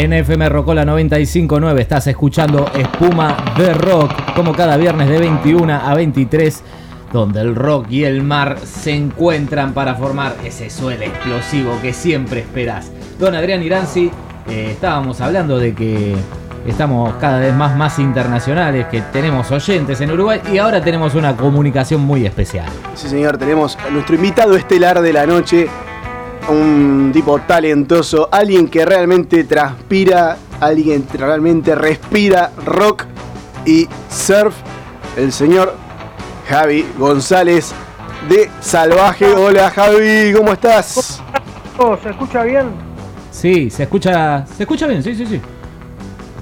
en FM Rocola 959. Estás escuchando Espuma de Rock, como cada viernes de 21 a 23, donde el rock y el mar se encuentran para formar ese suelo explosivo que siempre esperas. Don Adrián Iranzi, eh, estábamos hablando de que estamos cada vez más, más internacionales, que tenemos oyentes en Uruguay y ahora tenemos una comunicación muy especial. Sí, señor, tenemos a nuestro invitado estelar de la noche, un tipo talentoso, alguien que realmente transpira, alguien que realmente respira rock y surf, el señor Javi González de Salvaje. Hola Javi, ¿cómo estás? ¿Se escucha bien? Sí, se escucha, se escucha bien, sí, sí, sí.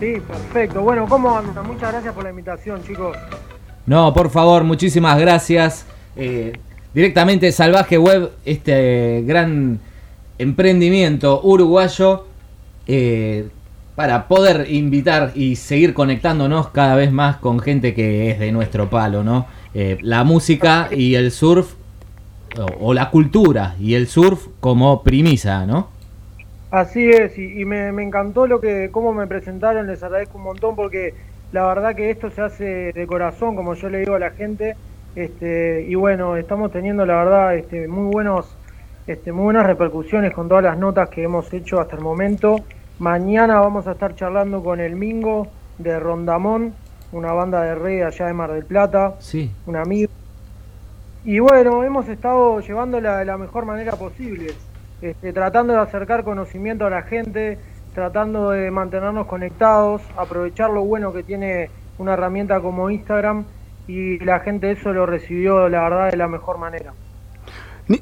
Sí, perfecto. Bueno, ¿cómo andan? Muchas gracias por la invitación, chicos. No, por favor, muchísimas gracias. Eh, directamente Salvaje Web, este gran emprendimiento uruguayo, eh, para poder invitar y seguir conectándonos cada vez más con gente que es de nuestro palo, ¿no? Eh, la música y el surf, o, la cultura y el surf como primisa, ¿no? Así es, y, me, encantó lo que cómo me presentaron, les agradezco un montón porque la verdad que esto se hace de corazón, como yo le digo a la gente, este, y bueno, estamos teniendo la verdad este, muy buenos, este, muy buenas repercusiones con todas las notas que hemos hecho hasta el momento. Mañana vamos a estar charlando con el Mingo de Rondamón, una banda de reggae allá de Mar del Plata, sí. un amigo. Y bueno, hemos estado llevándola de la mejor manera posible. Este, tratando de acercar conocimiento a la gente, tratando de mantenernos conectados, aprovechar lo bueno que tiene una herramienta como Instagram y la gente eso lo recibió, la verdad, de la mejor manera.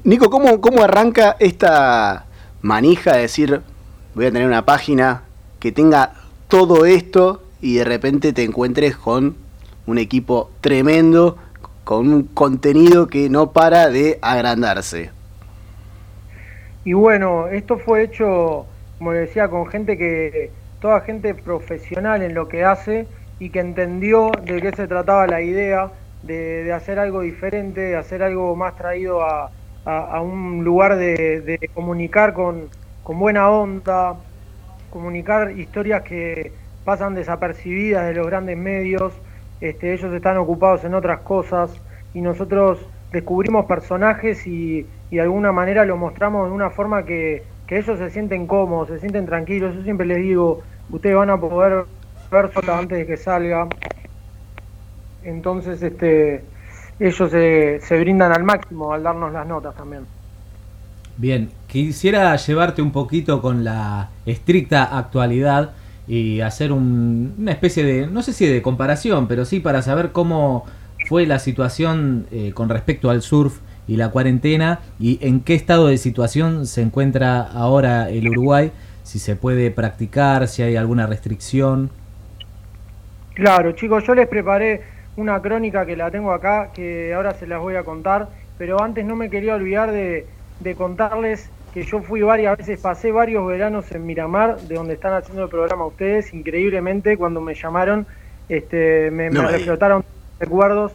Nico, ¿cómo, cómo arranca esta manija de decir, voy a tener una página que tenga todo esto y de repente te encuentres con un equipo tremendo, con un contenido que no para de agrandarse? Y bueno, esto fue hecho, como decía, con gente que, toda gente profesional en lo que hace y que entendió de qué se trataba la idea de, hacer algo diferente, de hacer algo más traído a, un lugar de, comunicar con, buena onda, comunicar historias que pasan desapercibidas de los grandes medios, este, ellos están ocupados en otras cosas y nosotros descubrimos personajes y, de alguna manera lo mostramos de una forma que, ellos se sienten cómodos, se sienten tranquilos. Yo siempre les digo, ustedes van a poder ver sota antes de que salga. Entonces, este, ellos se, se brindan al máximo al darnos las notas también. Bien, quisiera llevarte un poquito con la estricta actualidad y hacer una especie de, no sé si de comparación, pero sí para saber cómo fue la situación eh, con respecto al surf y la cuarentena y en qué estado de situación se encuentra ahora el Uruguay, si se puede practicar, si hay alguna restricción. Claro, chicos, yo les preparé una crónica que la tengo acá, que ahora se las voy a contar, pero antes no me quería olvidar de, contarles que yo fui varias veces, pasé varios veranos en Miramar, de donde están haciendo el programa ustedes, increíblemente cuando me llamaron, este, me, me reflotaron recuerdos.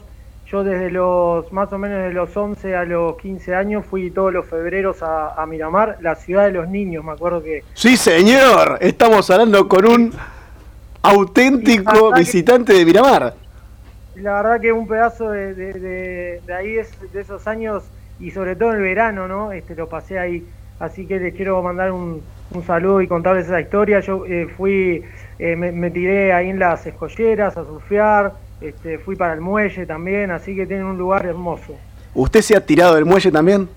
Yo desde los más o menos de los 11 a los 15 años fui todos los febreros a, Miramar, la ciudad de los niños, me acuerdo que... Sí, señor, estamos hablando con un auténtico visitante de Miramar. La verdad que un pedazo de, de, ahí, de esos años, y sobre todo en el verano, ¿no? Este, lo pasé ahí. Así que les quiero mandar un, saludo y contarles esa historia. Yo eh, fui, eh, me, me, tiré ahí en las escolleras a surfear, este, fui para el muelle también, así que tienen un lugar hermoso. ¿Usted se ha tirado del muelle también?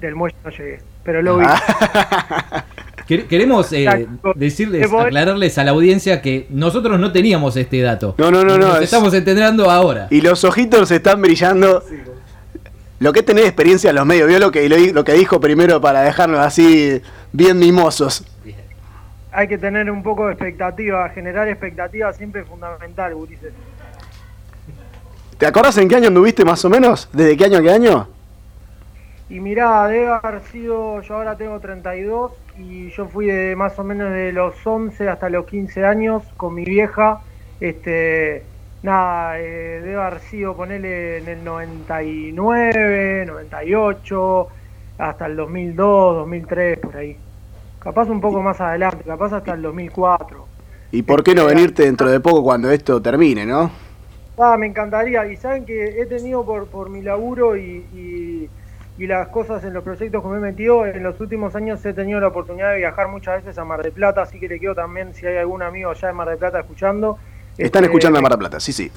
Del muelle no llegué, pero lo vi. Queremos eh, decirles, aclararles a la audiencia que nosotros no teníamos este dato. No, no, no, no. estamos entendiendo ahora. Y los ojitos están brillando. Lo que es tener experiencia en los medios, vio lo que, lo que dijo primero para dejarnos así bien mimosos hay que tener un poco de expectativa, generar expectativa siempre es fundamental, Ulises. ¿Te acordás en qué año anduviste más o menos? ¿Desde qué año a qué año? Y mirá, debe haber sido, yo ahora tengo 32 y yo fui de más o menos de los 11 hasta los 15 años con mi vieja. Este, nada, eh, debe haber sido ponerle en el 99, 98, hasta el 2002, 2003, por ahí. capaz un poco más adelante, capaz hasta el 2004. ¿Y por qué no venirte dentro de poco cuando esto termine, no? Ah, me encantaría. Y saben que he tenido por, por mi laburo y, y, las cosas en los proyectos que me he metido, en los últimos años he tenido la oportunidad de viajar muchas veces a Mar del Plata, así que le quiero también, si hay algún amigo allá de Mar del Plata escuchando. Están este, escuchando a Mar del Plata, sí, sí.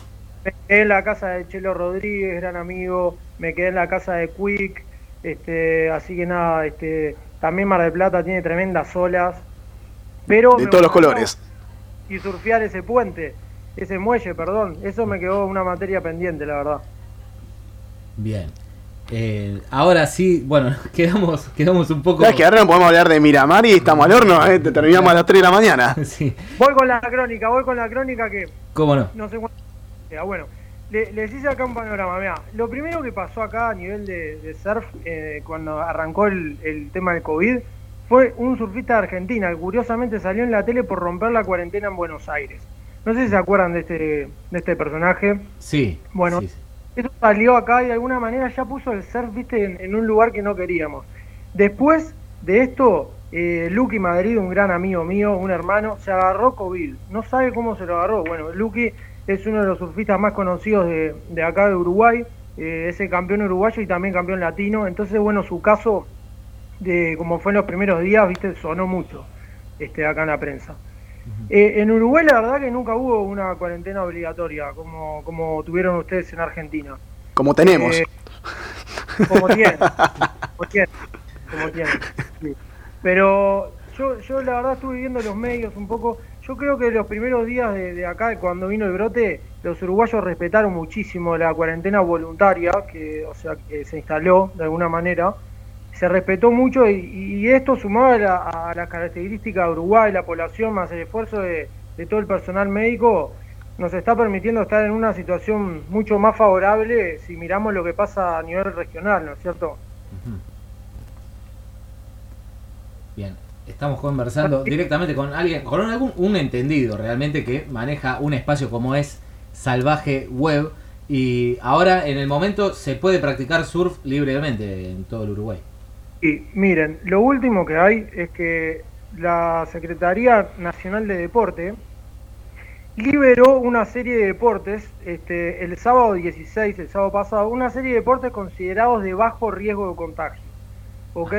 Me quedé en la casa de Chelo Rodríguez, gran amigo, me quedé en la casa de Quick, este, así que nada, este, también Mar del Plata tiene tremendas olas. Pero de todos los colores. Y surfear ese puente, ese muelle, perdón, eso me quedó una materia pendiente, la verdad. Bien. Eh, ahora sí, bueno, quedamos, quedamos un poco. Es que ahora no podemos hablar de Miramar y estamos al horno, ¿eh? terminamos a las 3 de la mañana. sí. Voy con la crónica, voy con la crónica que. ¿Cómo no? No sé cuánto. Bueno, les hice acá un panorama. Mira, lo primero que pasó acá a nivel de, surf, eh, cuando arrancó el, el, tema del COVID, fue un surfista de Argentina, que curiosamente salió en la tele por romper la cuarentena en Buenos Aires. No sé si se acuerdan de este, de este personaje. Sí. Bueno, eso salió acá y de alguna manera ya puso el surf, viste, en, un lugar que no queríamos. Después de esto, eh, Lucky Madrid, un gran amigo mío, un hermano, se agarró COVID. No sabe cómo se lo agarró. Bueno, Lucky es uno de los surfistas más conocidos de, acá de Uruguay, eh, es el campeón uruguayo y también campeón latino, entonces bueno, su caso, de como fue en los primeros días, viste, sonó mucho este, acá en la prensa. Eh, en Uruguay la verdad que nunca hubo una cuarentena obligatoria como, como tuvieron ustedes en Argentina. Como tenemos. Eh, como tienen, como tienen, como tienen. Pero yo, yo la verdad estuve viendo los medios un poco yo creo que los primeros días de, acá, cuando vino el brote, los uruguayos respetaron muchísimo la cuarentena voluntaria, que, o sea, que se instaló de alguna manera. Se respetó mucho y, esto sumado a, las características de Uruguay, la población, más el esfuerzo de, todo el personal médico, nos está permitiendo estar en una situación mucho más favorable si miramos lo que pasa a nivel regional, ¿no es cierto? Bien, estamos conversando directamente con alguien, con algún, un entendido realmente que maneja un espacio como es Salvaje Web. Y ahora en el momento se puede practicar surf libremente en todo el Uruguay. Y miren, lo último que hay es que la Secretaría Nacional de Deporte liberó una serie de deportes este, el sábado 16, el sábado pasado, una serie de deportes considerados de bajo riesgo de contagio. ¿Ok?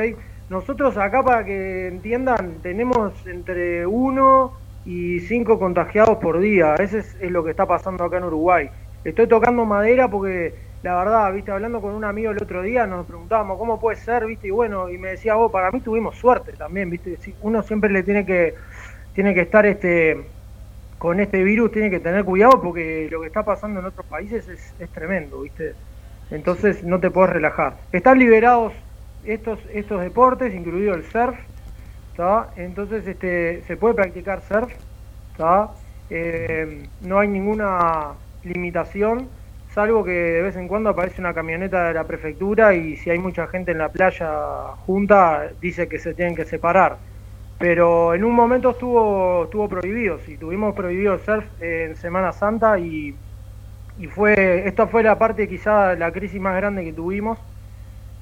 Nosotros acá, para que entiendan, tenemos entre 1 y 5 contagiados por día. Ese es, lo que está pasando acá en Uruguay. Estoy tocando madera porque, la verdad, viste, hablando con un amigo el otro día, nos preguntábamos cómo puede ser, viste, y bueno, y me decía, vos, oh, para mí tuvimos suerte también, viste. Uno siempre le tiene que, tiene que estar este con este virus, tiene que tener cuidado porque lo que está pasando en otros países es, es tremendo, viste. Entonces no te puedes relajar. Están liberados estos, estos deportes, incluido el surf, entonces este, se puede practicar surf, eh, no hay ninguna limitación, salvo que de vez en cuando aparece una camioneta de la prefectura y si hay mucha gente en la playa junta, dice que se tienen que separar. Pero en un momento estuvo, estuvo prohibido, sí, tuvimos prohibido el surf en Semana Santa y, y fue, esta fue la parte quizá la crisis más grande que tuvimos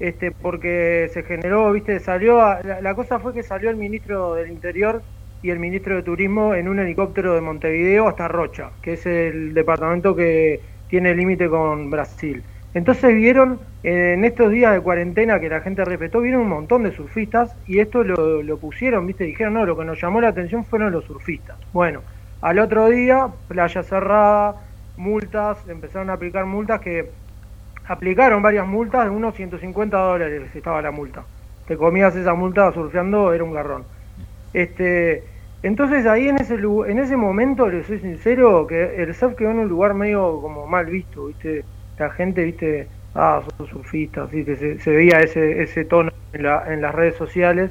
este, porque se generó, viste, salió, la, cosa fue que salió el ministro del Interior y el ministro de Turismo en un helicóptero de Montevideo hasta Rocha, que es el departamento que tiene límite con Brasil. Entonces vieron, en estos días de cuarentena que la gente respetó, vieron un montón de surfistas y esto lo, lo pusieron, viste, dijeron, no, lo que nos llamó la atención fueron los surfistas. Bueno, al otro día, playa cerrada, multas, empezaron a aplicar multas que aplicaron varias multas de unos 150 dólares estaba la multa. Te comías esa multa surfeando, era un garrón. Este, entonces ahí en ese en ese momento, le soy sincero, que el surf quedó en un lugar medio como mal visto, ¿viste? La gente, ¿viste? Ah, son surfistas, ¿sí? se, se, veía ese, ese tono en, la, en las redes sociales.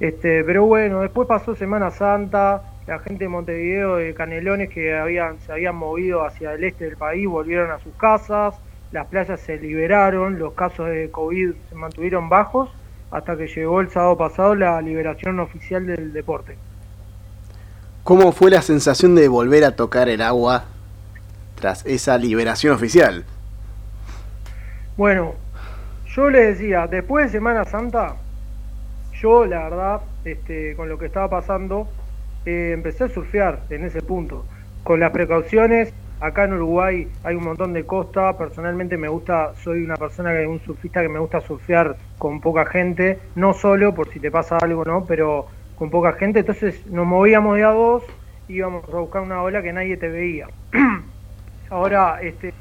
Este, pero bueno, después pasó Semana Santa, la gente de Montevideo, de Canelones que habían, se habían movido hacia el este del país, volvieron a sus casas, las playas se liberaron, los casos de COVID se mantuvieron bajos hasta que llegó el sábado pasado la liberación oficial del deporte. ¿Cómo fue la sensación de volver a tocar el agua tras esa liberación oficial? Bueno, yo le decía, después de Semana Santa, yo la verdad, este, con lo que estaba pasando, eh, empecé a surfear en ese punto, con las precauciones. Acá en Uruguay hay un montón de costa. Personalmente me gusta, soy una persona que un surfista que me gusta surfear con poca gente, no solo por si te pasa algo, ¿no? Pero con poca gente. Entonces nos movíamos de a dos, íbamos a buscar una ola que nadie te veía. ahora, este,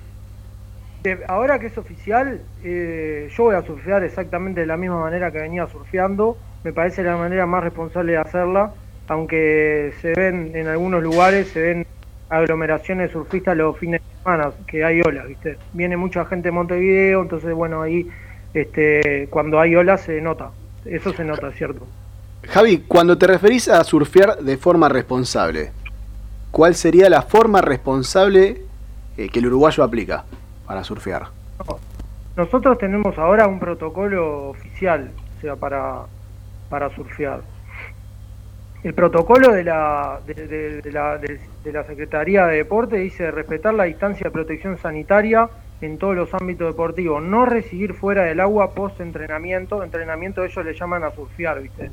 ahora que es oficial, eh, yo voy a surfear exactamente de la misma manera que venía surfeando. Me parece la manera más responsable de hacerla aunque se ven en algunos lugares, se ven aglomeraciones surfistas los fines de semana, que hay olas, ¿viste? Viene mucha gente de Montevideo, entonces, bueno, ahí este, cuando hay olas se nota, eso se nota, ¿cierto? Javi, cuando te referís a surfear de forma responsable, ¿cuál sería la forma responsable eh, que el uruguayo aplica para surfear? Nosotros tenemos ahora un protocolo oficial, o sea, para, para surfear el protocolo de la, de, la, de, la Secretaría de Deporte dice respetar la distancia de protección sanitaria en todos los ámbitos deportivos, no recibir fuera del agua post entrenamiento, entrenamiento ellos le llaman a surfear, ¿viste?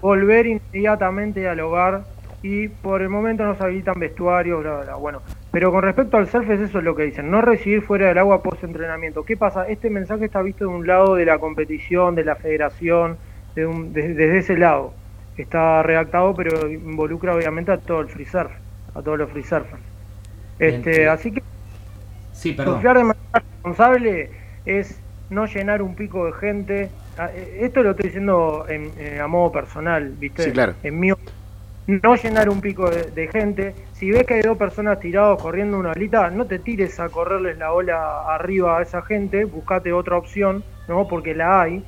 Volver inmediatamente al hogar y por el momento no se habilitan vestuarios, bla, bla, bueno. Pero con respecto al surf es eso es lo que dicen, no recibir fuera del agua post entrenamiento. ¿Qué pasa? Este mensaje está visto de un lado de la competición, de la federación, de desde ese lado está redactado, pero involucra obviamente a todo el free surf, a todos los free surfers. Este, así que sí, de manera responsable es no llenar un pico de gente. Ah, eh, esto lo estoy diciendo en, eh, a modo personal, ¿viste? Sí, claro. En mío. No llenar un pico de, gente. Si ves que hay dos personas tirados corriendo una olita, no te tires a correrles la ola arriba a esa gente, buscate otra opción, ¿no? Porque la hay.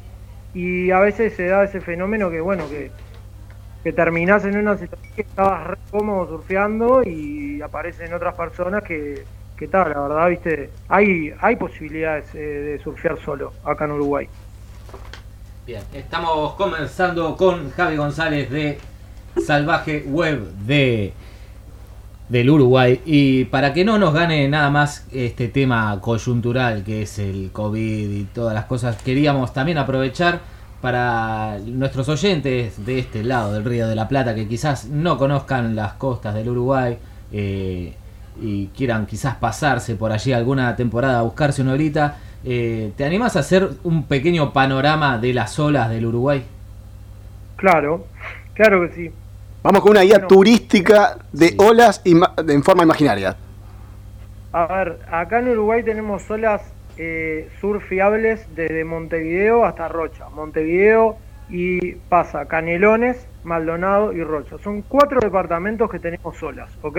Y a veces se da ese fenómeno que, bueno, que que terminás en una situación que estabas re cómodo surfeando y aparecen otras personas que, que tal, la verdad, viste, hay, hay posibilidades eh, de surfear solo acá en Uruguay. Bien, estamos comenzando con Javi González de Salvaje Web de del Uruguay. Y para que no nos gane nada más este tema coyuntural que es el COVID y todas las cosas, queríamos también aprovechar para nuestros oyentes de este lado del Río de la Plata que quizás no conozcan las costas del Uruguay eh, y quieran quizás pasarse por allí alguna temporada a buscarse una horita, eh, ¿te animas a hacer un pequeño panorama de las olas del Uruguay? Claro, claro que sí. Vamos con una guía turística de olas en forma imaginaria. A ver, acá en Uruguay tenemos olas eh, surfiables desde Montevideo hasta Rocha. Montevideo y pasa Canelones, Maldonado y Rocha. Son cuatro departamentos que tenemos solas, ¿ok?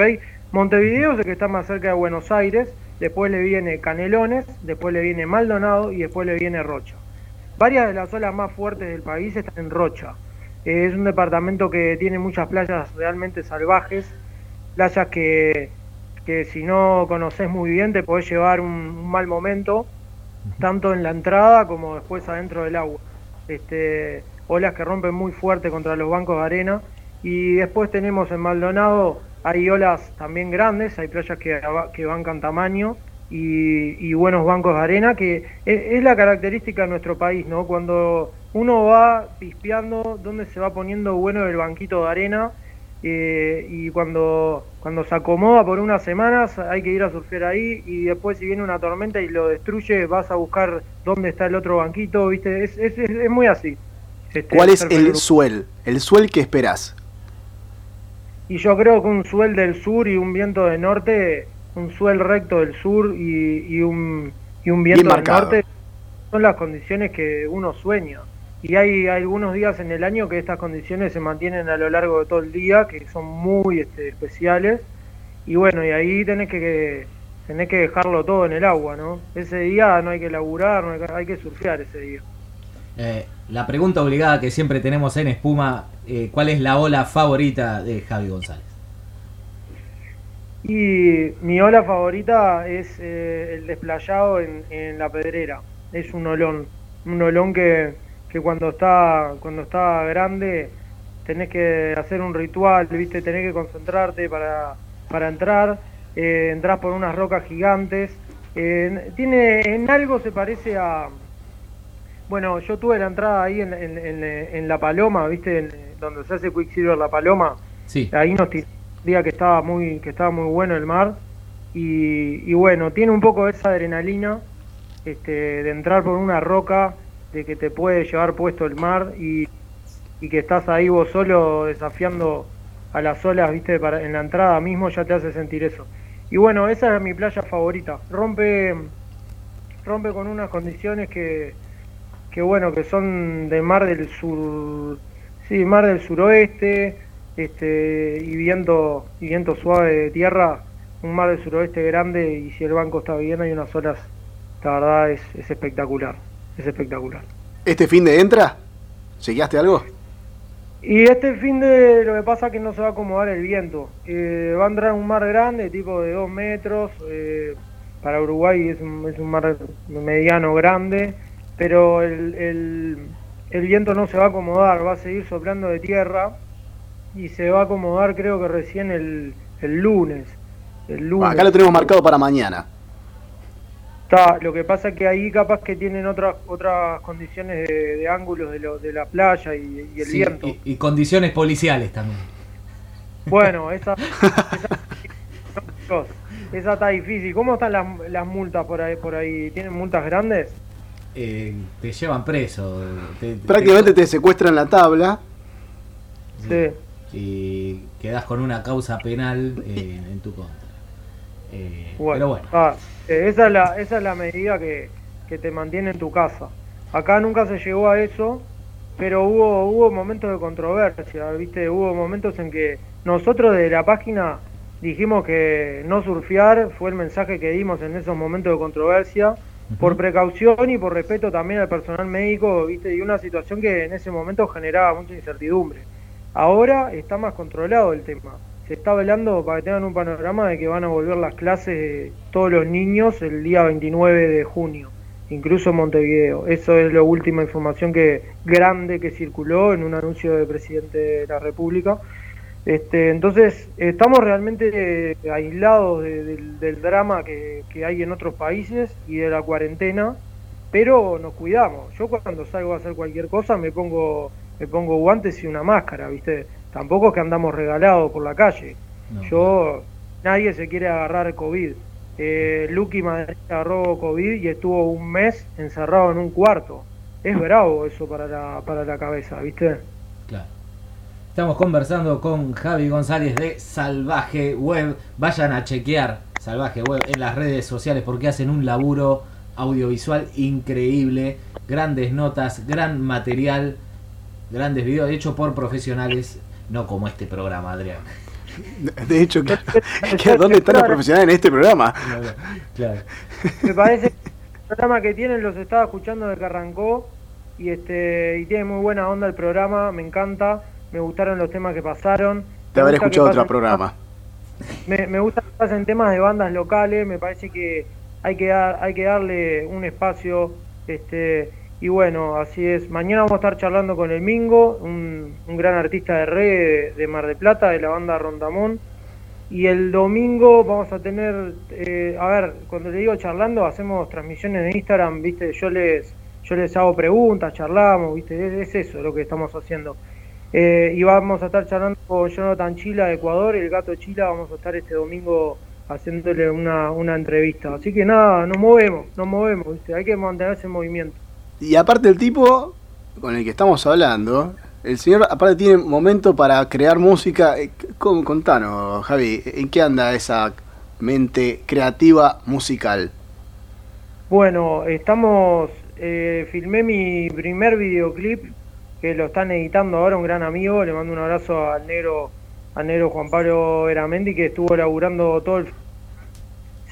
Montevideo es el que está más cerca de Buenos Aires, después le viene Canelones, después le viene Maldonado y después le viene Rocha. Varias de las olas más fuertes del país están en Rocha. Eh, es un departamento que tiene muchas playas realmente salvajes, playas que que si no conoces muy bien te podés llevar un, mal momento, tanto en la entrada como después adentro del agua. Este, olas que rompen muy fuerte contra los bancos de arena. Y después tenemos en Maldonado, hay olas también grandes, hay playas que, que bancan tamaño y, buenos bancos de arena, que es, es, la característica de nuestro país, ¿no? Cuando uno va pispeando dónde se va poniendo bueno el banquito de arena eh, y cuando, cuando se acomoda por unas semanas hay que ir a surfear ahí y después si viene una tormenta y lo destruye vas a buscar dónde está el otro banquito, ¿viste? Es, es, es muy así. Este, ¿Cuál es el suel? ¿El suel que esperás? Y yo creo que un suel del sur y un viento del norte, un suel recto del sur y, un, y un viento del norte son las condiciones que uno sueña y hay algunos días en el año que estas condiciones se mantienen a lo largo de todo el día, que son muy este, especiales, y bueno, y ahí tenés que, tenés que dejarlo todo en el agua, ¿no? Ese día no hay que laburar, no hay, que, surfear ese día. Eh, la pregunta obligada que siempre tenemos en Espuma, eh, ¿cuál es la ola favorita de Javi González? Y mi ola favorita es eh, el desplayado en, la pedrera, es un olón, un olón que que cuando está, cuando está grande tenés que hacer un ritual, ¿viste? tenés que concentrarte para, para entrar, eh, entras por unas rocas gigantes. tiene, en algo se parece a, Bueno, yo tuve la entrada ahí en, en, en, La Paloma, ¿viste? donde se hace Quicksilver La Paloma. Sí. Ahí nos día que estaba muy que estaba muy bueno el mar y, y bueno, tiene un poco esa adrenalina este, de entrar por una roca, de que te puede llevar puesto el mar y, y que estás ahí vos solo desafiando a las olas, viste, para, en la entrada mismo ya te hace sentir eso. Y bueno, esa es mi playa favorita. Rompe, rompe con unas condiciones que, que bueno, que son de mar del sur, sí, mar del suroeste, este, y viento, y viento suave de tierra, un mar del suroeste grande y si el banco está bien hay unas olas, la verdad es, es espectacular, es espectacular. ¿Este fin de entra? ¿Chequeaste algo? Y este fin de lo que pasa es que no se va a acomodar el viento. Eh, va a entrar un mar grande, tipo de 2 metros. Eh, para Uruguay es un, es un, mar mediano grande, pero el, el, el, viento no se va a acomodar, va a seguir soplando de tierra y se va a acomodar creo que recién el, el lunes. El lunes. acá lo tenemos marcado para mañana. Está, lo que pasa es que ahí capaz que tienen otras otras condiciones de, ángulos de, lo, de la playa y, el viento. Y, condiciones policiales también. Bueno, esa, esa, está difícil. ¿Cómo están las, las, multas por ahí, por ahí? ¿Tienen multas grandes? Eh, te llevan preso. Prácticamente te, secuestran la tabla. Sí. Y quedas con una causa penal eh, en tu contra. Eh, pero bueno. Ah, eh, esa, es la, esa es la medida que, que, te mantiene en tu casa. Acá nunca se llegó a eso, pero hubo, hubo momentos de controversia, ¿viste? Hubo momentos en que nosotros de la página dijimos que no surfear fue el mensaje que dimos en esos momentos de controversia, por precaución y por respeto también al personal médico, ¿viste? Y una situación que en ese momento generaba mucha incertidumbre. Ahora está más controlado el tema se está velando para que tengan un panorama de que van a volver las clases todos los niños el día 29 de junio, incluso en Montevideo. Eso es la última información que grande que circuló en un anuncio del presidente de la República. Este, entonces, estamos realmente aislados del, drama que, que, hay en otros países y de la cuarentena, pero nos cuidamos. Yo cuando salgo a hacer cualquier cosa me pongo, me pongo guantes y una máscara, ¿viste? tampoco es que andamos regalados por la calle. Yo, nadie se quiere agarrar COVID. Eh, Lucky Madrid agarró COVID y estuvo un mes encerrado en un cuarto. Es bravo eso para la, para la cabeza, ¿viste? Claro. Estamos conversando con Javi González de Salvaje Web. Vayan a chequear Salvaje Web en las redes sociales porque hacen un laburo audiovisual increíble. Grandes notas, gran material, grandes videos hechos por profesionales no como este programa, Adrián. De hecho, ¿dónde están los profesionales en este programa? Claro. Me parece que el programa que tienen los estaba escuchando desde que arrancó y este y tiene muy buena onda el programa, me encanta, me gustaron los temas que pasaron. Te habré escuchado otro programa. Me, me gusta que pasen temas de bandas locales, me parece que hay que dar, hay que darle un espacio este y bueno, así es. Mañana vamos a estar charlando con el Mingo, un, gran artista de reggae de, Mar de Plata, de la banda Rondamón. Y el domingo vamos a tener, eh, a ver, cuando te digo charlando, hacemos transmisiones de Instagram, ¿viste? Yo les, yo les hago preguntas, charlamos, ¿viste? Es, eso lo que estamos haciendo. Eh, y vamos a estar charlando con Jonathan Chila de Ecuador, el gato Chila, vamos a estar este domingo haciéndole una, una entrevista. Así que nada, nos movemos, nos movemos, ¿viste? Hay que mantenerse en movimiento. Y aparte el tipo con el que estamos hablando, el señor aparte tiene momento para crear música. Eh, contanos, Javi, ¿en qué anda esa mente creativa musical? Bueno, estamos, eh, filmé mi primer videoclip que lo están editando ahora un gran amigo, le mando un abrazo al negro, al negro Juan Pablo Eramendi que estuvo laburando todo el...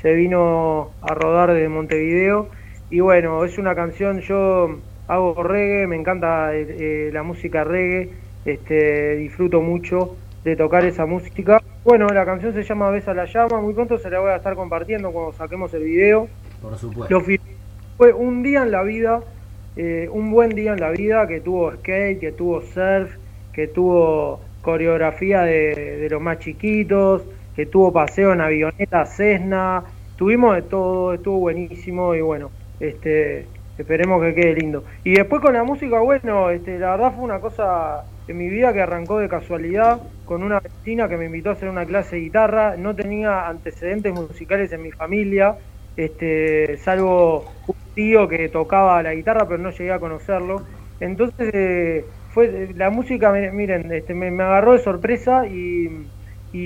Se vino a rodar desde Montevideo y bueno, es una canción, yo hago reggae, me encanta eh, eh, la música reggae, este, disfruto mucho de tocar esa música. Bueno, la canción se llama Besa la llama, muy pronto se la voy a estar compartiendo cuando saquemos el video. Por supuesto. fue un día en la vida, eh, un buen día en la vida que tuvo skate, que tuvo surf, que tuvo coreografía de, de los más chiquitos, que tuvo paseo en avioneta Cessna, tuvimos de todo, estuvo buenísimo y bueno, este, esperemos que quede lindo. Y después con la música, bueno, este, la verdad fue una cosa en mi vida que arrancó de casualidad con una vecina que me invitó a hacer una clase de guitarra. No tenía antecedentes musicales en mi familia, este, salvo un tío que tocaba la guitarra, pero no llegué a conocerlo. Entonces, eh, fue la música, miren, este, me, agarró de sorpresa y,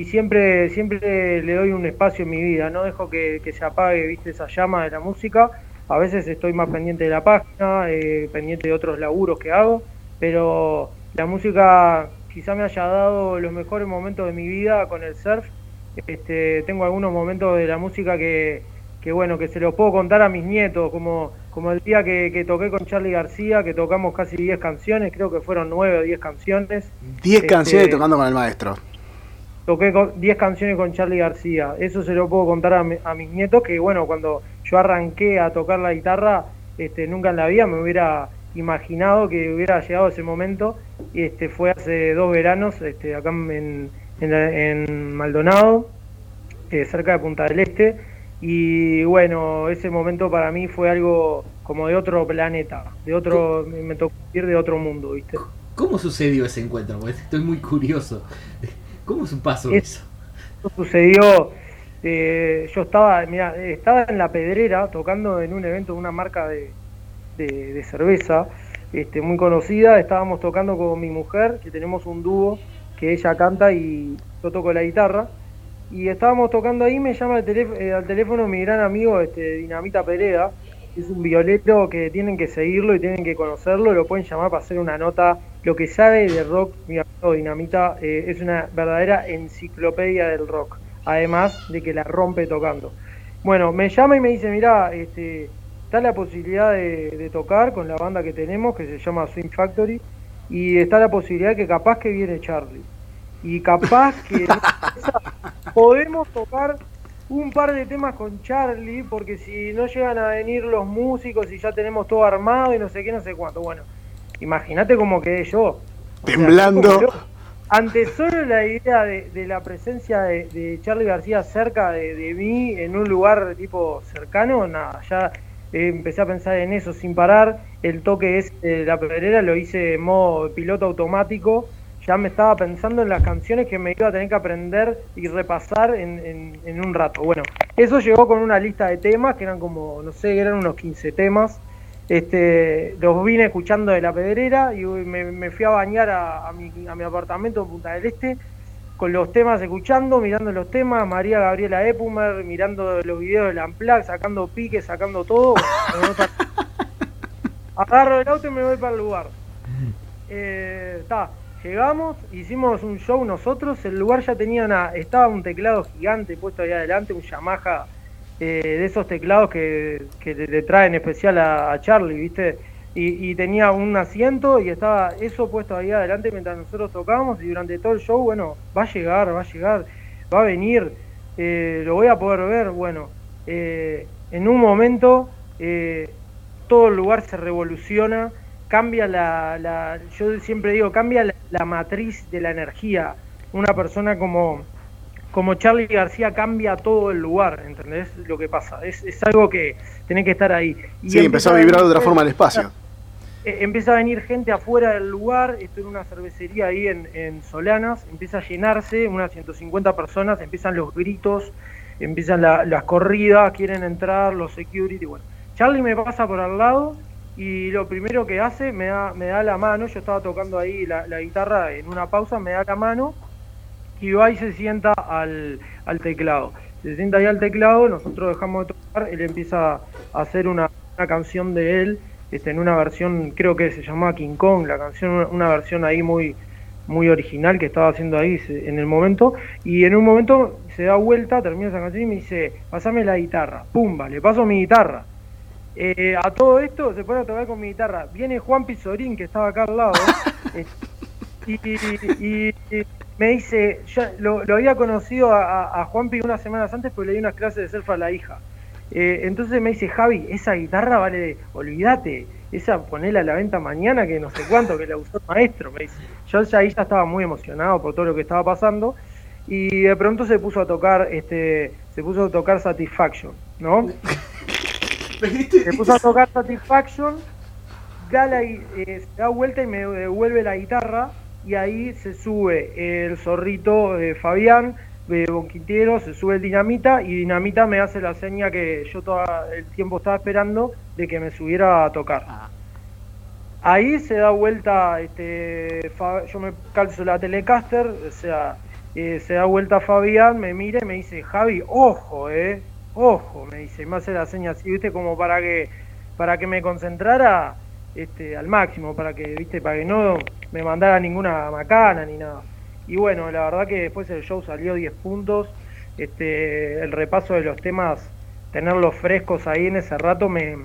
siempre, siempre le doy un espacio en mi vida. No dejo que, se apague, viste, esa llama de la música. A veces estoy más pendiente de la página, eh, pendiente de otros laburos que hago, pero la música quizá me haya dado los mejores momentos de mi vida con el surf. Este, tengo algunos momentos de la música que, que bueno, que se los puedo contar a mis nietos, como, como el día que, toqué con Charlie García, que tocamos casi 10 canciones, creo que fueron 9 o 10 canciones. 10 este, canciones tocando con el maestro. Toqué 10 canciones con Charlie García, eso se lo puedo contar a, a, mis nietos, que bueno, cuando yo arranqué a tocar la guitarra, este, nunca en la vida me hubiera imaginado que hubiera llegado ese momento. Y este fue hace dos veranos, este, acá en, en, Maldonado, eh, cerca de Punta del Este. Y bueno, ese momento para mí fue algo como de otro planeta, de otro, me tocó ir de otro mundo, ¿viste? ¿Cómo sucedió ese encuentro? estoy muy curioso. ¿Cómo es un paso eso? Sucedió, eh, yo estaba, mira, estaba en la pedrera tocando en un evento de una marca de, de, cerveza este, muy conocida. Estábamos tocando con mi mujer, que tenemos un dúo, que ella canta y yo toco la guitarra. Y estábamos tocando ahí, me llama eh, al teléfono mi gran amigo este, Dinamita Pereda, es un violero que tienen que seguirlo y tienen que conocerlo, lo pueden llamar para hacer una nota. Lo que sabe de rock, mi amigo Dinamita, eh, es una verdadera enciclopedia del rock, además de que la rompe tocando. Bueno, me llama y me dice, mira, este, está la posibilidad de, tocar con la banda que tenemos, que se llama Swing Factory, y está la posibilidad que capaz que viene Charlie. Y capaz que podemos tocar un par de temas con Charlie, porque si no llegan a venir los músicos y ya tenemos todo armado y no sé qué, no sé cuánto. Bueno, imagínate cómo quedé yo. Temblando. ante solo la idea de, la presencia de, Charlie García cerca de, de, mí, en un lugar tipo cercano, nada, ya empecé a pensar en eso sin parar. El toque es de la pedrera lo hice en modo piloto automático. Ya me estaba pensando en las canciones que me iba a tener que aprender y repasar en, en, un rato. Bueno, eso llegó con una lista de temas, que eran como, no sé, eran unos 15 temas. Este, los vine escuchando de la pedrera y me, fui a bañar a, a, mi, a mi apartamento en Punta del Este con los temas escuchando, mirando los temas, María Gabriela Epumer, mirando los videos del Amplac, sacando piques, sacando todo. Agarro el auto y me voy para el lugar. Está, eh, llegamos, hicimos un show nosotros, el lugar ya tenía una, estaba un teclado gigante puesto ahí adelante, un Yamaha eh, de esos teclados que, que le, traen especial a, Charlie, ¿viste? y, tenía un asiento y estaba eso puesto ahí adelante mientras nosotros tocábamos y durante todo el show, bueno, va a llegar, va a llegar, va a venir, eh, lo voy a poder ver, bueno, eh, en un momento eh, todo el lugar se revoluciona, cambia la, la yo siempre digo, cambia la, matriz de la energía, una persona como como Charlie García cambia todo el lugar, ¿entendés? Lo que pasa. Es, es algo que tiene que estar ahí. Y sí, empezó a vibrar de otra forma el espacio. Eh, empieza a venir gente afuera del lugar, esto en una cervecería ahí en, Solanas, empieza a llenarse, unas 150 personas, empiezan los gritos, empiezan las corridas, quieren entrar, los security, bueno. Charlie me pasa por al lado y lo primero que hace, me da, me da la mano, yo estaba tocando ahí la, guitarra en una pausa, me da la mano y va y se sienta al, teclado. Se sienta ahí al teclado, nosotros dejamos de tocar, él empieza a hacer una, una canción de él este, en una versión, creo que se llamaba King Kong, la canción, una versión ahí muy, muy original que estaba haciendo ahí en el momento, y en un momento se da vuelta, termina esa canción y me dice, pasame la guitarra, pumba, le paso mi guitarra. Eh, a todo esto se pone a tocar con mi guitarra. Viene Juan Pizorín, que estaba acá al lado, eh, y, me dice, ya lo, había conocido a, a Juan Pi unas semanas antes porque le di unas clases de surf a la hija. Eh, entonces me dice, Javi, esa guitarra vale, olvídate, esa ponela a la venta mañana que no sé cuánto, que la usó el maestro, me dice. Yo ya ahí ya estaba muy emocionado por todo lo que estaba pasando y de pronto se puso a tocar, este, se puso a tocar Satisfaction, ¿no? Se puso a tocar Satisfaction, da, la, eh, da vuelta y me devuelve la guitarra y ahí se sube el zorrito de Fabián, de Bonquitiero, se sube el Dinamita y Dinamita me hace la seña que yo todo el tiempo estaba esperando de que me subiera a tocar. Ah. Ahí se da vuelta, este, yo me calzo la Telecaster, o sea, eh, se da vuelta Fabián, me mira y me dice, Javi, ojo, eh, ojo, me dice, me hace la seña así, viste, como para que, para que me concentrara este, al máximo, para que, viste, para que no me mandara ninguna macana ni nada. Y bueno, la verdad que después el show salió 10 puntos, este, el repaso de los temas, tenerlos frescos ahí en ese rato, me,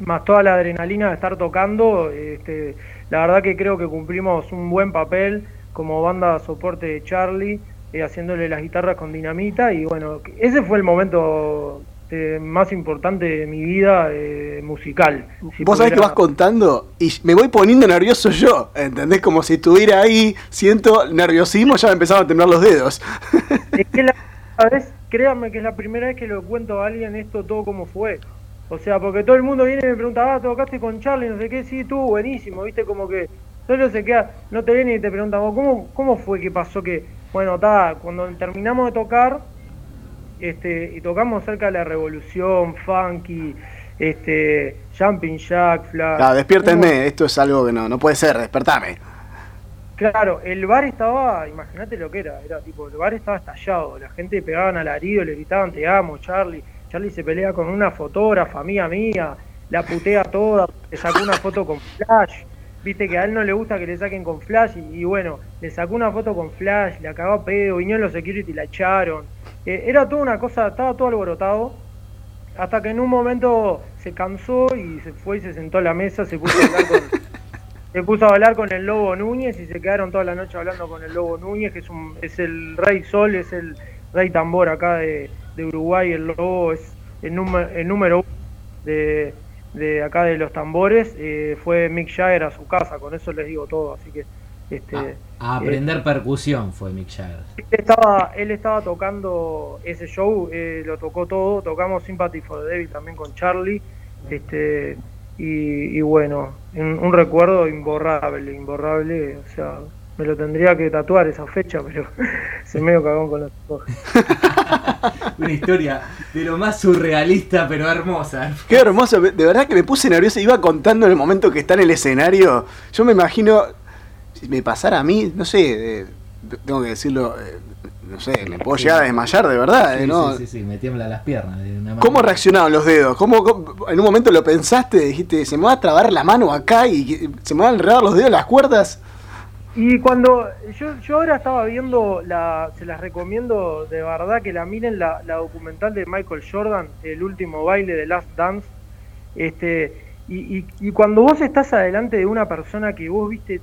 más toda la adrenalina de estar tocando, este, la verdad que creo que cumplimos un buen papel como banda soporte de Charlie, eh, haciéndole las guitarras con dinamita y bueno, ese fue el momento eh, más importante de mi vida eh, musical. Vos sabés que vas contando y me voy poniendo nervioso yo, ¿entendés? Como si estuviera ahí, siento nerviosismo, ya me empezaban a temblar los dedos. Es que la vez, créanme que es la primera vez que lo cuento a alguien esto todo como fue. O sea, porque todo el mundo viene y me pregunta, ah, tocaste con Charlie, no sé qué, sí, tú, buenísimo, viste, como que solo se queda, no te viene y te preguntan, ¿cómo, cómo fue que pasó que, bueno, está, cuando terminamos de tocar, este, y tocamos cerca de la revolución, funky, este, jumping jack, flash. Claro, despiértenme, esto es algo que no, no puede ser, despertame. Claro, el bar estaba, imagínate lo que era, era tipo, el bar estaba estallado, la gente pegaban alarido, le gritaban te amo, Charlie, Charlie se pelea con una fotógrafa, amiga mía, la putea toda, le sacó una foto con flash, viste que a él no le gusta que le saquen con flash y, bueno, le sacó una foto con flash, le acabó a pedo, vinieron los security y la echaron. Eh, era toda una cosa, estaba todo alborotado, hasta que en un momento se cansó y se fue y se sentó a la mesa, se puso a hablar con, se puso a hablar con el Lobo Núñez y se quedaron toda la noche hablando con el Lobo Núñez, que es, un, es el rey sol, es el rey tambor acá de, Uruguay, el Lobo es el, número, el número uno de de acá de los tambores, eh, fue Mick Jagger a su casa, con eso les digo todo, así que... Este, a, aprender eh, percusión fue Mick Jagger. Él estaba, él estaba tocando ese show, eh, lo tocó todo, tocamos Sympathy for the Devil también con Charlie, este y, bueno, un, recuerdo imborrable, imborrable, o sea, me lo tendría que tatuar esa fecha, pero se medio cagón con los ojos. Una historia de lo más surrealista, pero hermosa. Qué hermoso, de verdad que me puse nervioso. Iba contando en el momento que está en el escenario. Yo me imagino, si me pasara a mí, no sé, tengo que decirlo, eh, no sé, me puedo llegar a desmayar de verdad, sí, ¿no? Sí, sí, sí, me tiemblan las piernas. ¿Cómo reaccionaron los dedos? ¿Cómo, en un momento lo pensaste? Dijiste, ¿se me va a trabar la mano acá y se me van a enredar los dedos las cuerdas? Y cuando yo, yo ahora estaba viendo, la, se las recomiendo de verdad que la miren, la, la documental de Michael Jordan, El último baile de Last Dance. Este, y, y, cuando vos estás adelante de una persona que vos viste,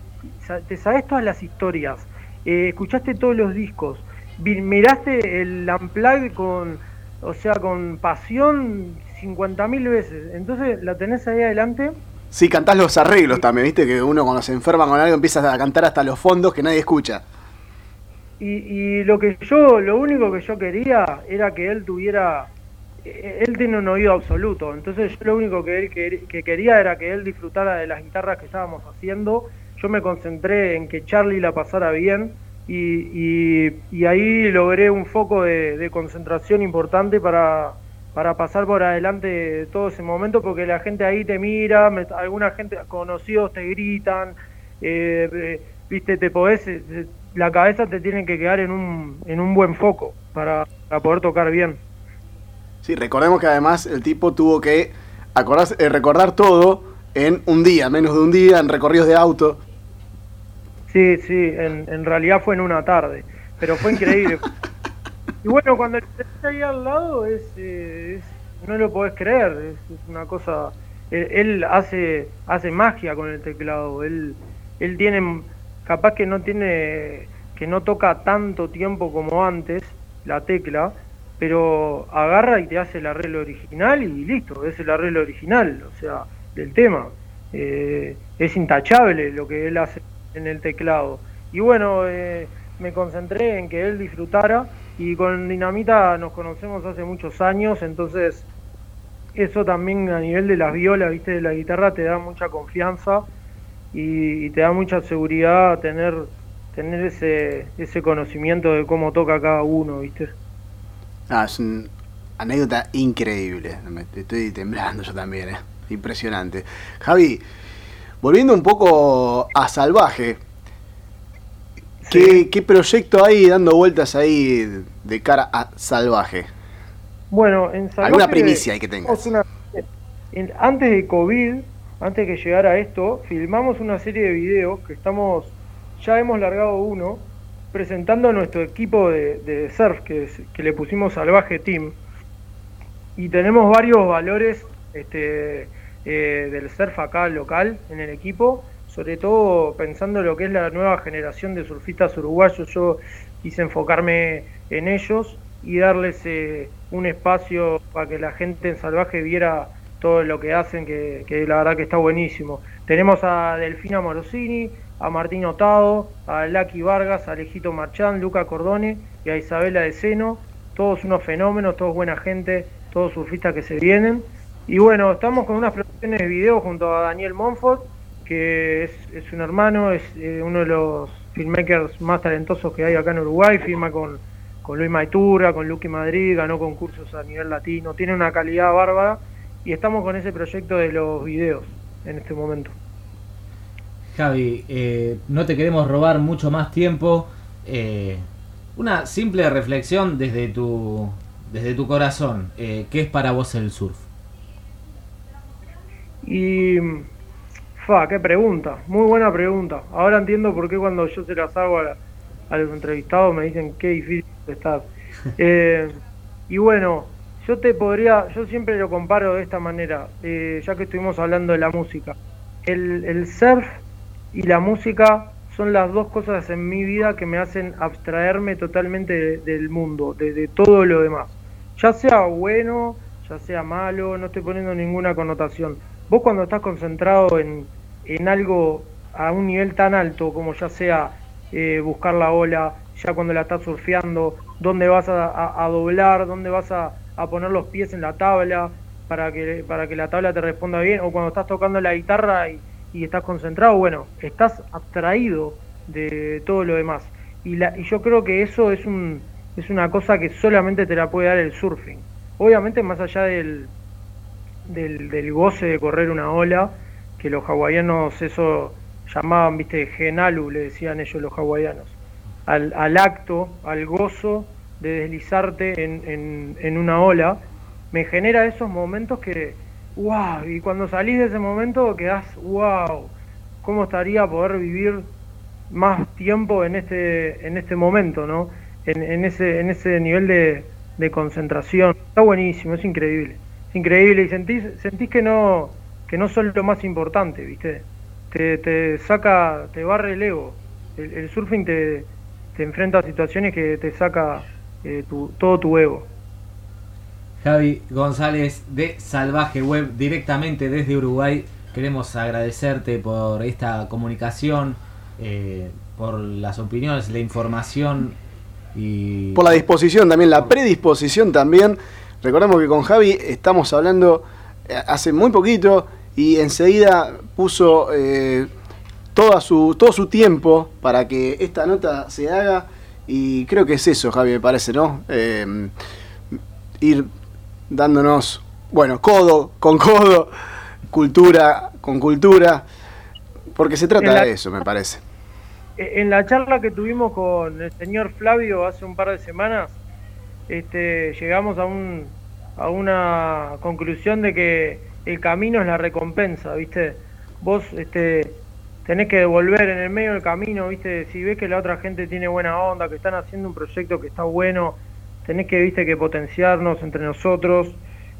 te sabes todas las historias, eh, escuchaste todos los discos, miraste el Unplugged con, o sea, con pasión 50.000 veces, entonces la tenés ahí adelante Sí, cantás los arreglos también, viste que uno cuando se enferma con algo empieza a cantar hasta los fondos que nadie escucha. Y, lo que yo, lo único que yo quería era que él tuviera, eh, él tiene un oído absoluto, entonces yo lo único que, él, que, quería era que él disfrutara de las guitarras que estábamos haciendo, yo me concentré en que Charlie la pasara bien y, y, ahí logré un foco de concentración importante para, para pasar por adelante todo ese momento porque la gente ahí te mira, alguna gente conocidos te gritan, eh, eh, viste, te podés, eh, la cabeza te tiene que quedar en un, en un buen foco para, poder tocar bien. Sí, recordemos que además el tipo tuvo que recordar todo en un día, menos de un día, en recorridos de auto. Sí, sí, en, en realidad fue en una tarde, pero fue increíble. Y bueno, cuando está ahí al lado es, no lo podés creer, es, una cosa... Él, hace hace magia con el teclado, él, él tiene, capaz que no tiene, que no toca tanto tiempo como antes la tecla, pero agarra y te hace el arreglo original y listo, es el arreglo original, o sea, del tema. Eh, es intachable lo que él hace en el teclado. Y bueno, eh, me concentré en que él disfrutara y con Dinamita nos conocemos hace muchos años, entonces eso también a nivel de las violas, viste, de la guitarra te da mucha confianza y, te da mucha seguridad tener tener ese, ese conocimiento de cómo toca cada uno, viste. Ah, es una anécdota increíble. Estoy temblando yo también, ¿eh? Impresionante. Javi, volviendo un poco a Salvaje, ¿qué, proyecto hay dando vueltas ahí de cara a Salvaje? Bueno, en Salvaje... ¿Alguna primicia hay que tengas? antes de COVID, antes de que llegara esto, filmamos una serie de videos que estamos, ya hemos largado uno, presentando a nuestro equipo de, surf que, que, le pusimos Salvaje Team. Y tenemos varios valores este, eh, del surf acá local en el equipo, sobre todo pensando en lo que es la nueva generación de surfistas uruguayos. Yo quise enfocarme en ellos y darles eh, un espacio para que la gente en Salvaje viera todo lo que hacen, que, que la verdad que está buenísimo. Tenemos a Delfina Morosini, a Martín Otado, a Laki Vargas, a Alejito Marchán, Luca Cordone y a Isabela de Seno, todos unos fenómenos, todos buena gente, todos surfistas que se vienen. Y bueno, estamos con unas producciones de video junto a Daniel Monfort, que es, un hermano, es eh, uno de los filmmakers más talentosos que hay acá en Uruguay, firma con, con Luis Maitura, con Lucky Madrid, ganó concursos a nivel latino, tiene una calidad bárbara y estamos con ese proyecto de los videos en este momento. Javi, eh, no te queremos robar mucho más tiempo. Eh, una simple reflexión desde tu, desde tu corazón. Eh, ¿Qué es para vos el surf? Y. Fa, qué pregunta. Muy buena pregunta. Ahora entiendo por qué cuando yo se las hago a, los entrevistados me dicen qué difícil estás. y bueno, yo te podría. Yo siempre lo comparo de esta manera, ya que estuvimos hablando de la música. El, el surf y la música son las dos cosas en mi vida que me hacen abstraerme totalmente del mundo, de, todo lo demás. Ya sea bueno, ya sea malo, no estoy poniendo ninguna connotación. Vos cuando estás concentrado en, en algo a un nivel tan alto como ya sea eh, buscar la ola, ya cuando la estás surfeando, dónde vas a, doblar, dónde vas a, a, poner los pies en la tabla para que, para que la tabla te responda bien, o cuando estás tocando la guitarra y, y estás concentrado, bueno, estás abstraído de todo lo demás. Y, la, y yo creo que eso es, un, es una cosa que solamente te la puede dar el surfing. Obviamente más allá del, del, goce de correr una ola, que los hawaianos eso llamaban, viste, genalu, le decían ellos los hawaianos, al, al acto, al gozo de deslizarte en, en, en una ola, me genera esos momentos que, wow, y cuando salís de ese momento quedás, wow, ¿cómo estaría poder vivir más tiempo en este, en este momento, ¿no? En, ese, en ese nivel de, concentración. Está buenísimo, es increíble. Es increíble y sentís, sentís que no, que no son lo más importante, ¿viste? Te, te saca, te barre el ego. El, surfing te, te, enfrenta a situaciones que te saca eh, todo tu ego. Javi González de Salvaje Web, directamente desde Uruguay. Queremos agradecerte por esta comunicación, eh, por las opiniones, la información y... Por la disposición también, la predisposición también. Recordemos que con Javi estamos hablando eh, hace muy poquito y enseguida puso eh, toda su, todo su tiempo para que esta nota se haga y creo que es eso, Javi, me parece, ¿no? ir dándonos, bueno, codo con codo, cultura con cultura, porque se trata de eso, me parece. En la charla que tuvimos con el señor Flavio hace un par de semanas, este, llegamos a, un, a una conclusión de que el camino es la recompensa, ¿viste? Vos este, tenés que devolver en el medio del camino, ¿viste? Si ves que la otra gente tiene buena onda, que están haciendo un proyecto que está bueno, tenés que, viste, que potenciarnos entre nosotros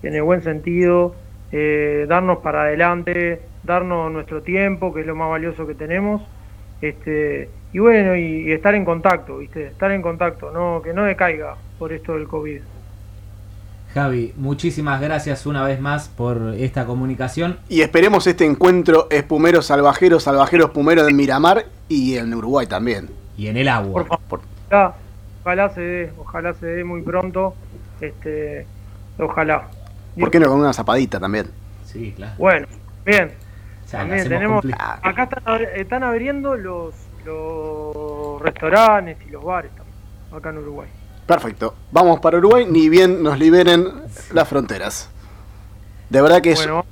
en el buen sentido, eh, darnos para adelante, darnos nuestro tiempo, que es lo más valioso que tenemos, este, y bueno, y, estar en contacto, viste, estar en contacto, no, que no decaiga por esto del COVID. Javi, muchísimas gracias una vez más por esta comunicación. Y esperemos este encuentro espumero salvajero, salvajero espumero de Miramar y en Uruguay también. Y en el agua. Por ojalá se dé, ojalá se dé muy pronto, este, ojalá. ¿Por qué no con una zapadita también? Sí, claro. Bueno, bien. O sea, También tenemos, completa. acá están, abri- están abriendo los, los restaurantes y los bares también, acá en Uruguay. Perfecto. Vamos para Uruguay, ni bien nos liberen las fronteras. De verdad que es Bueno,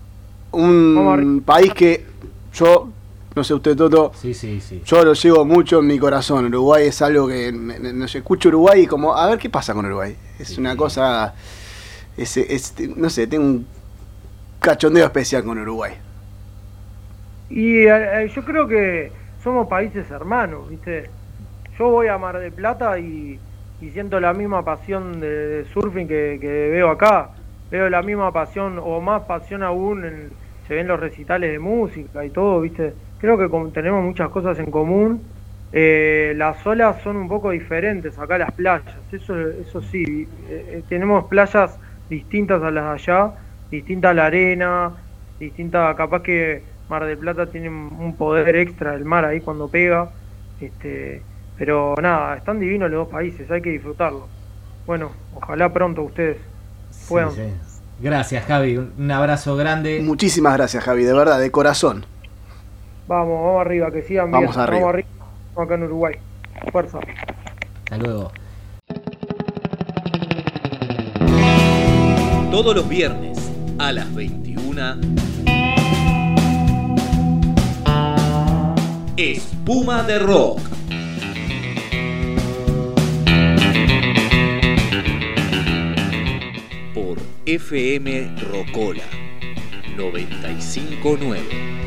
un país que yo, no sé usted, Toto, Sí, sí, sí. yo lo llevo mucho en mi corazón. Uruguay es algo que, me- me- no sé, escucho Uruguay y como, a ver qué pasa con Uruguay. Es Sí. una cosa, es, es- no sé, tengo un cachondeo especial con Uruguay. Y eh, eh, yo creo que somos países hermanos, ¿viste? Yo voy a Mar del Plata y, y siento la misma pasión de, surfing que, que veo acá. Veo la misma pasión o más pasión aún en, se ven los recitales de música y todo, ¿viste? Creo que como tenemos muchas cosas en común. Eh, las olas son un poco diferentes acá las playas, eso, eso sí, eh, eh, tenemos playas distintas a las de allá, distinta la arena, distinta, capaz que Mar del Plata tiene un poder extra del mar ahí cuando pega, este, pero nada, están divinos los dos países, hay que disfrutarlo. Bueno, ojalá pronto ustedes puedan. sí. Gracias, Javi. Un abrazo grande. Muchísimas gracias, Javi, de verdad, de corazón. Vamos, vamos arriba, que sigan bien. Vamos arriba. Vamos arriba, acá en Uruguay. Fuerza. Hasta luego. Todos los viernes a las 21. Espuma de Rock. Por FM Rocola 959.